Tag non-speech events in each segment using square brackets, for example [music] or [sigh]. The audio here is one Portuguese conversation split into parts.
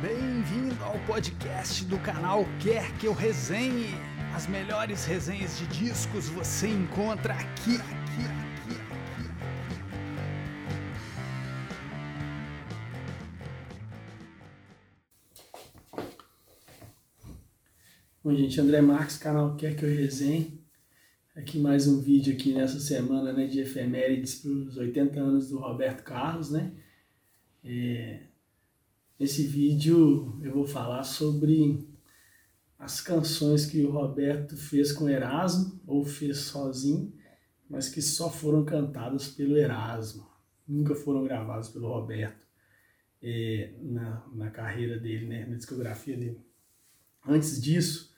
Bem-vindo ao podcast do canal Quer Que Eu Resenhe. As melhores resenhas de discos você encontra aqui, aqui, aqui, aqui. Bom, gente, André Marques, canal Quer Que Eu Resenhe. Aqui mais um vídeo aqui nessa semana né, de efemérides para os 80 anos do Roberto Carlos, né? É, nesse vídeo eu vou falar sobre as canções que o Roberto fez com Erasmo, ou fez sozinho, mas que só foram cantadas pelo Erasmo, nunca foram gravadas pelo Roberto é, na, na carreira dele, né, na discografia dele. Antes disso,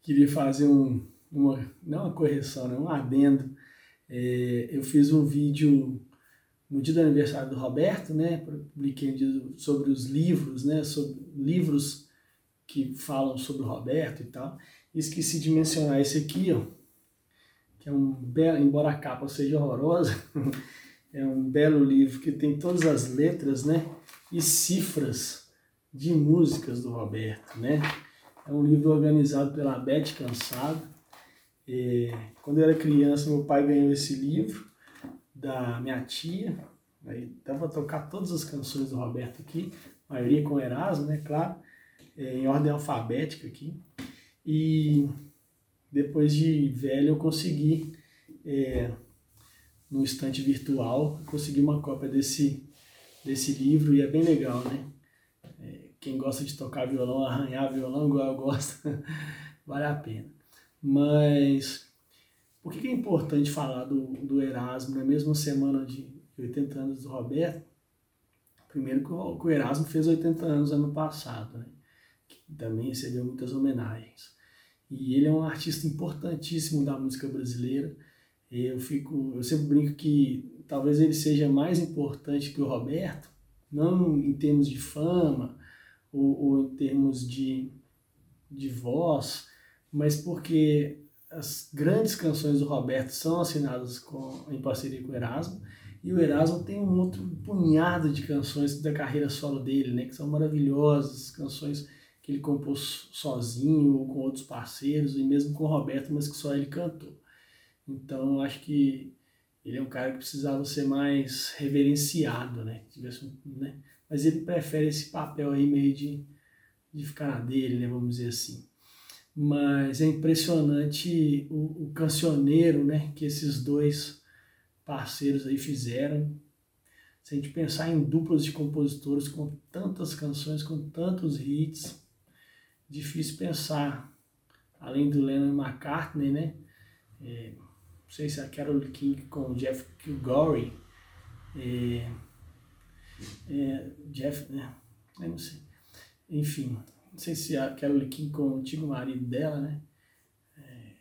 queria fazer um, uma, não uma correção, né, um adendo. É, eu fiz um vídeo no dia do aniversário do Roberto, né, publiquei um dia sobre os livros, né, sobre livros que falam sobre o Roberto e tal. Esqueci de mencionar esse aqui, ó, que é um belo, embora a capa seja horrorosa, [laughs] é um belo livro que tem todas as letras, né, e cifras de músicas do Roberto, né. É um livro organizado pela Beth Cansado. É, quando eu era criança, meu pai ganhou esse livro da minha tia. Aí dá para tocar todas as canções do Roberto aqui, a maioria com Erasmo, né? Claro, é, em ordem alfabética aqui. E depois de velho eu consegui, é, no estante virtual, consegui uma cópia desse, desse livro e é bem legal, né? É, quem gosta de tocar violão, arranhar violão igual eu gosto, [laughs] vale a pena. Mas por que é importante falar do, do Erasmo na mesma semana de 80 anos do Roberto? Primeiro que o, que o Erasmo fez 80 anos ano passado, né? que também recebeu muitas homenagens. E ele é um artista importantíssimo da música brasileira. Eu fico, eu sempre brinco que talvez ele seja mais importante que o Roberto, não em termos de fama ou, ou em termos de, de voz, mas porque as grandes canções do Roberto são assinadas com, em parceria com o Erasmo, e o Erasmo tem um outro punhado de canções da carreira solo dele, né, que são maravilhosas, canções que ele compôs sozinho ou com outros parceiros, e mesmo com o Roberto, mas que só ele cantou. Então, acho que ele é um cara que precisava ser mais reverenciado, né? Tivesse, né? Mas ele prefere esse papel aí meio de, de ficar na dele, né? Vamos dizer assim mas é impressionante o, o cancioneiro né, que esses dois parceiros aí fizeram. Se a gente pensar em duplas de compositores com tantas canções, com tantos hits, difícil pensar, além do Lennon McCartney, né? É, não sei se é a Carol King com o Jeff Kilgore, é, é, Jeff, né? Eu não sei. Enfim, não sei se a Carole King com o antigo marido dela, né? É,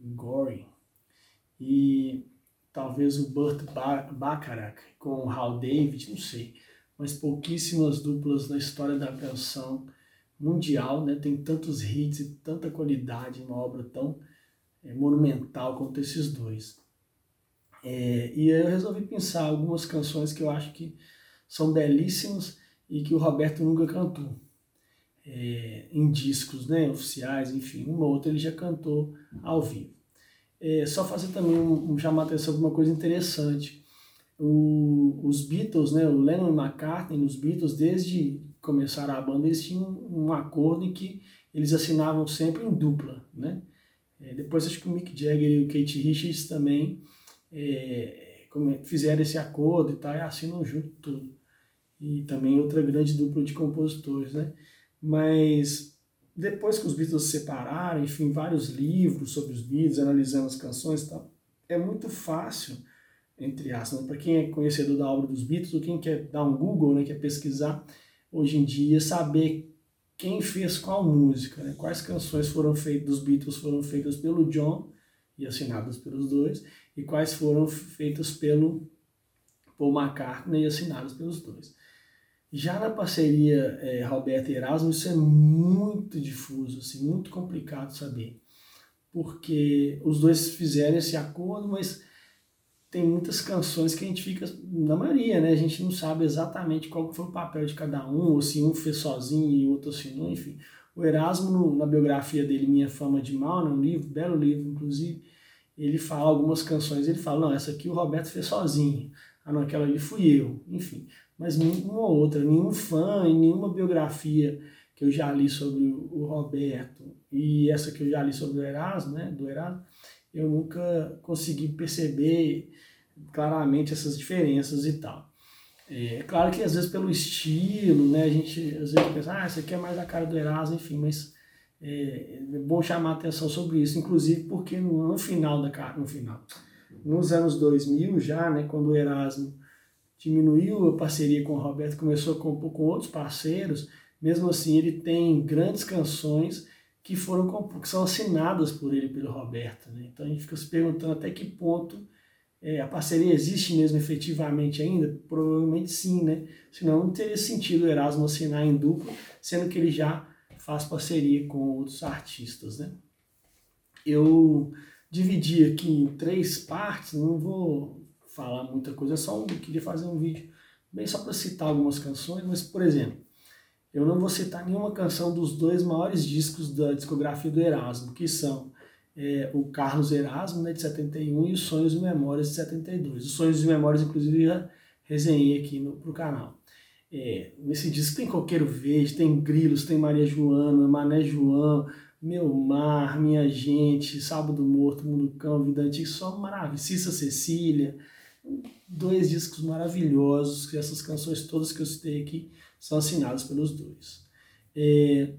Gory. E talvez o Burt Bacharach com o Hal David, não sei. Mas pouquíssimas duplas na história da canção mundial, né? Tem tantos hits e tanta qualidade, uma obra tão é, monumental quanto esses dois. É, e eu resolvi pensar algumas canções que eu acho que são belíssimas e que o Roberto nunca cantou é, em discos né, oficiais, enfim, uma ou outra ele já cantou ao vivo. É, só fazer também um, um chamar atenção para uma coisa interessante. O, os Beatles, né, o Lennon e McCartney, nos Beatles, desde começar a banda, eles tinham um acordo em que eles assinavam sempre em dupla. Né? É, depois acho que o Mick Jagger e o Kate Richards também é, fizeram esse acordo e tal, e assinam junto tudo. E também outra grande dupla de compositores. Né? Mas depois que os Beatles se separaram, enfim, vários livros sobre os Beatles, analisando as canções e tal, é muito fácil, entre aspas, né? para quem é conhecedor da obra dos Beatles, ou quem quer dar um Google, né, quer pesquisar, hoje em dia, saber quem fez qual música, né? quais canções foram feitas dos Beatles foram feitas pelo John e assinadas pelos dois, e quais foram feitas pelo Paul McCartney e assinadas pelos dois. Já na parceria é, Roberto e Erasmo, isso é muito difuso, assim, muito complicado saber. Porque os dois fizeram esse acordo, mas tem muitas canções que a gente fica na maioria, né? A gente não sabe exatamente qual foi o papel de cada um, ou se um fez sozinho e o outro assinou, enfim. O Erasmo, na biografia dele, Minha Fama de Mal, né, um livro, belo livro, inclusive, ele fala algumas canções, ele fala, não, essa aqui o Roberto fez sozinho, ah não, aquela ali fui eu, enfim. Mas uma ou outra, nenhum fã e nenhuma biografia que eu já li sobre o Roberto e essa que eu já li sobre o Erasmo, né, do Erasmo, eu nunca consegui perceber claramente essas diferenças e tal. É claro que às vezes pelo estilo, né, a gente às vezes pensa, ah, isso aqui é mais a cara do Erasmo, enfim, mas é, é bom chamar atenção sobre isso, inclusive porque no, no final da no final, nos anos 2000 já, né, quando o Erasmo diminuiu a parceria com o Roberto, começou a compor com outros parceiros, mesmo assim ele tem grandes canções que foram que são assinadas por ele pelo Roberto, né? Então a gente fica se perguntando até que ponto é, a parceria existe mesmo efetivamente ainda? Provavelmente sim, né? Senão não teria sentido o Erasmo assinar em dupla, sendo que ele já faz parceria com outros artistas, né? Eu dividi aqui em três partes, não vou falar muita coisa, só um, queria fazer um vídeo bem só para citar algumas canções, mas por exemplo, eu não vou citar nenhuma canção dos dois maiores discos da discografia do Erasmo, que são é, o Carlos Erasmo, né, de 71, e os Sonhos e Memórias, de 72. Os Sonhos e Memórias, inclusive, já resenhei aqui no, pro canal. É, nesse disco tem Coqueiro Verde, tem Grilos, tem Maria Joana, Mané João, Meu Mar, Minha Gente, Sábado Morto, Mundo Cão, Vida Antiga, só maravilha. Cissa Cecília, dois discos maravilhosos, que essas canções todas que eu citei aqui são assinadas pelos dois. É,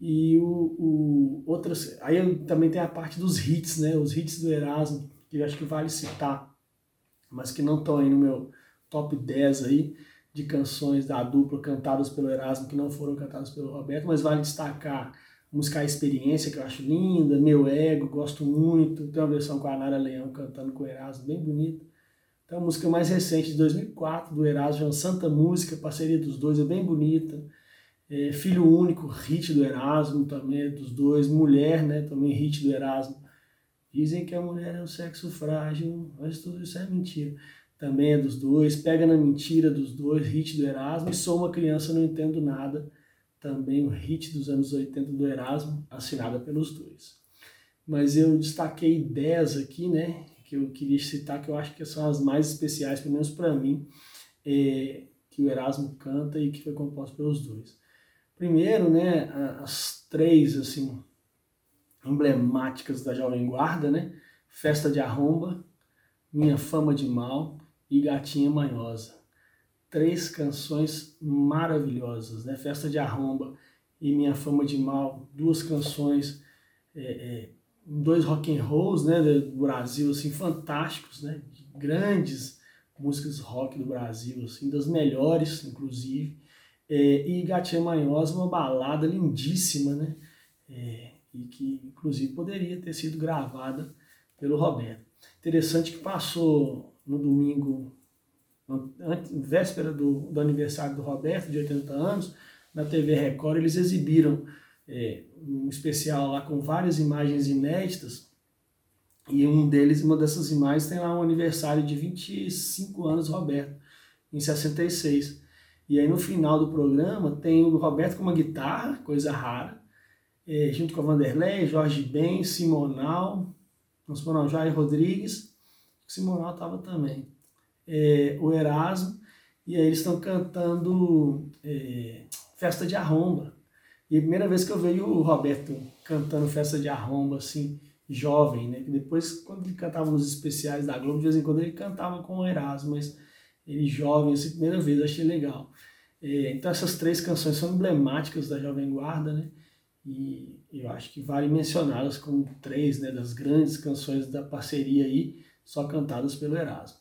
e o, o outras, aí também tem a parte dos hits, né? Os hits do Erasmo, que eu acho que vale citar, mas que não estão aí no meu top 10 aí de canções da dupla cantadas pelo Erasmo que não foram cantadas pelo Roberto, mas vale destacar música Experiência, que eu acho linda, Meu Ego, gosto muito, tem uma versão com a Nara Leão cantando com o Erasmo, bem bonita. Tem a música mais recente, de 2004, do Erasmo, uma Santa Música, parceria dos dois, é bem bonita. É, Filho Único, hit do Erasmo também, é dos dois. Mulher, né, também hit do Erasmo. Dizem que a mulher é um sexo frágil, mas tudo isso é mentira. Também é dos dois. Pega na mentira dos dois, hit do Erasmo. E Sou uma criança, não entendo nada. Também o hit dos anos 80 do Erasmo, assinada pelos dois. Mas eu destaquei 10 aqui, né? Que eu queria citar, que eu acho que são as mais especiais, pelo menos para mim, é, que o Erasmo canta e que foi composto pelos dois. Primeiro, né, as três assim emblemáticas da Jovem Guarda, né? Festa de Arromba, Minha Fama de Mal e Gatinha Manhosa. Três canções maravilhosas, né? Festa de Arromba e Minha Fama de Mal, duas canções, é, é, dois rock and rolls, né, do Brasil, assim, fantásticos, né? Grandes músicas rock do Brasil, assim, das melhores, inclusive. É, e Gatinha Manhosa, uma balada lindíssima, né? É, e que inclusive poderia ter sido gravada pelo Roberto. Interessante que passou no domingo, véspera do, do aniversário do Roberto, de 80 anos, na TV Record, eles exibiram é, um especial lá com várias imagens inéditas, e um deles, uma dessas imagens, tem lá um aniversário de 25 anos, Roberto, em 66. E aí no final do programa tem o Roberto com uma guitarra, coisa rara, é, junto com a Vanderlei, Jorge Ben, Simonal, não Simonal, Jair Rodrigues, Simonal estava também, é, o Erasmo, e aí eles estão cantando é, Festa de Arromba. E a primeira vez que eu vejo o Roberto cantando Festa de Arromba, assim, jovem, né? Depois, quando ele cantava nos especiais da Globo, de vez em quando ele cantava com o Erasmo, mas ele jovem, assim, primeira vez, achei legal. É, então essas três canções são emblemáticas da Jovem Guarda, né? E eu acho que vale mencioná-las como três né, das grandes canções da parceria aí, só cantadas pelo Erasmo.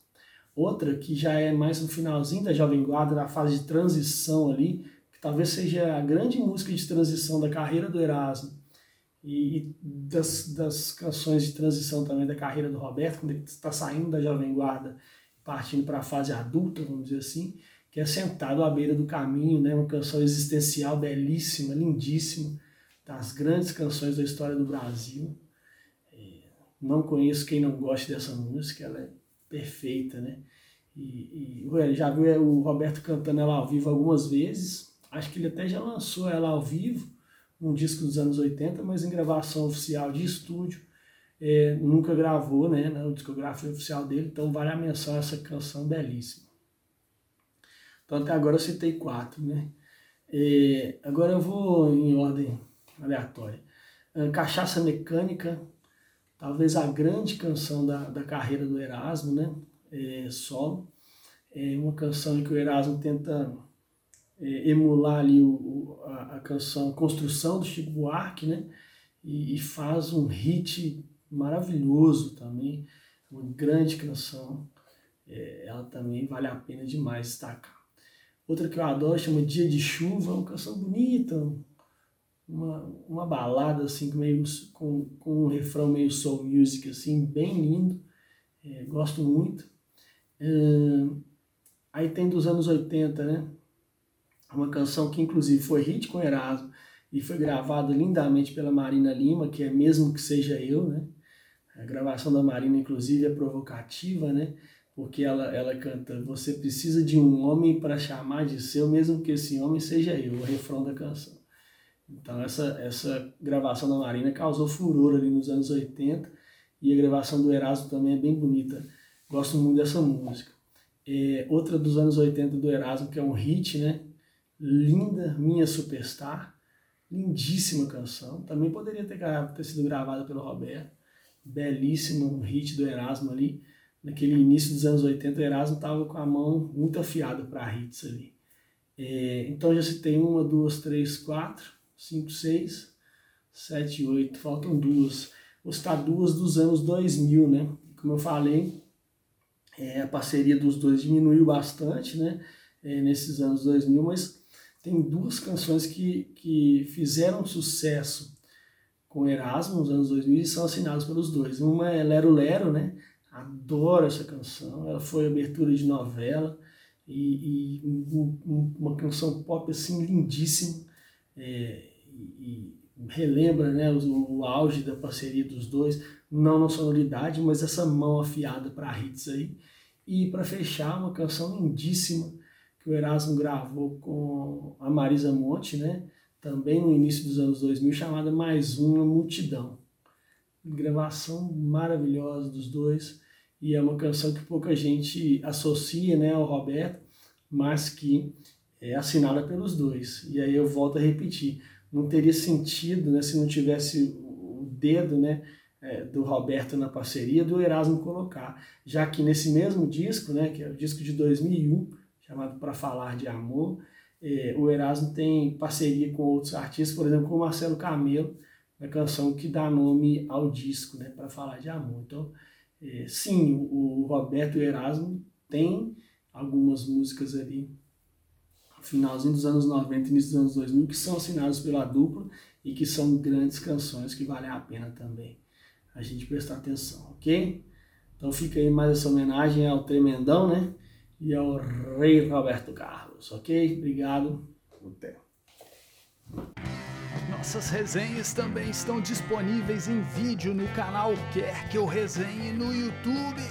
Outra que já é mais no finalzinho da Jovem Guarda, na fase de transição ali, que talvez seja a grande música de transição da carreira do Erasmo e das, das canções de transição também da carreira do Roberto, quando ele está saindo da Jovem Guarda partindo para a fase adulta, vamos dizer assim, que é Sentado à Beira do Caminho, né? uma canção existencial belíssima, lindíssima, das grandes canções da história do Brasil. É, não conheço quem não goste dessa música, ela é perfeita, né? E, e já viu o Roberto cantando ela ao vivo algumas vezes. Acho que ele até já lançou ela ao vivo, um disco dos anos 80, mas em gravação oficial de estúdio. É, nunca gravou, né? O discografia oficial dele, então vale a menção essa canção belíssima. Então até agora eu citei quatro, né? É, agora eu vou em ordem aleatória. É, Cachaça Mecânica, talvez a grande canção da, da carreira do Erasmo, né? É, solo. É uma canção em que o Erasmo tenta é, emular ali o, a, a, canção Construção do Chico Buarque, né? E, e, faz um hit maravilhoso também, uma grande canção. É, ela também vale a pena demais destacar. Outra que eu adoro chama Dia de Chuva, uma canção bonita, uma, uma balada assim meio, com, com um refrão meio soul music assim, bem lindo, é, gosto muito. aí tem dos anos 80, né? Uma canção que inclusive foi hit com Erasmo e foi gravada lindamente pela Marina Lima, que é mesmo que seja eu, né? A gravação da Marina, inclusive, é provocativa, né? Porque ela, ela canta: Você precisa de um homem para chamar de seu, mesmo que esse homem seja eu, o refrão da canção. Então essa, essa gravação da Marina causou furor ali nos anos 80 e a gravação do Erasmo também é bem bonita. Gosto muito dessa música. É, outra dos anos 80 do Erasmo, que é um hit, né? Linda, Minha Superstar. Lindíssima canção. Também poderia ter, ter sido gravada pelo Roberto. Belíssimo, um hit do Erasmo ali. Naquele início dos anos 80, o Erasmo estava com a mão muito afiada para hits ali. É, então já citei uma, duas, três, quatro 5, 6, 7, 8, faltam duas. Vou citar duas dos anos 2000, né? Como eu falei, é, a parceria dos dois diminuiu bastante, né? É, nesses anos 2000, mas tem duas canções que, que fizeram sucesso com Erasmo nos anos 2000 e são assinadas pelos dois. Uma é Lero Lero, né? Adoro essa canção, ela foi abertura de novela e, e um, uma canção pop assim lindíssima é, e, relembra né, o, o, auge da parceria dos dois, não na sonoridade, mas essa mão afiada para hits aí. E para fechar, uma canção lindíssima que o Erasmo gravou com a Marisa Monte, né, também no início dos anos 2000, chamada Mais Uma Multidão. Gravação maravilhosa dos dois e é uma canção que pouca gente associa né, ao Roberto, mas que é assinada pelos dois. E aí eu volto a repetir, não teria sentido né, se não tivesse o dedo né, é, do Roberto na parceria do Erasmo colocar, já que nesse mesmo disco, né, que é o disco de 2001, chamado Para Falar de Amor, é, o Erasmo tem parceria com outros artistas, por exemplo, com o Marcelo Camelo, na canção que dá nome ao disco, né, Para Falar de Amor. Então, é, sim, o Roberto Erasmo têm algumas músicas ali finalzinho dos anos 90 início dos anos 2000, que são assinados pela dupla e que são grandes canções que valem a pena também a gente prestar atenção, ok? Então fica aí mais essa homenagem ao Tremendão, né? E ao Rei Roberto Carlos, ok? Obrigado. Até. Nossas resenhas também estão disponíveis em vídeo no canal Quer Que Eu Resenhe no YouTube.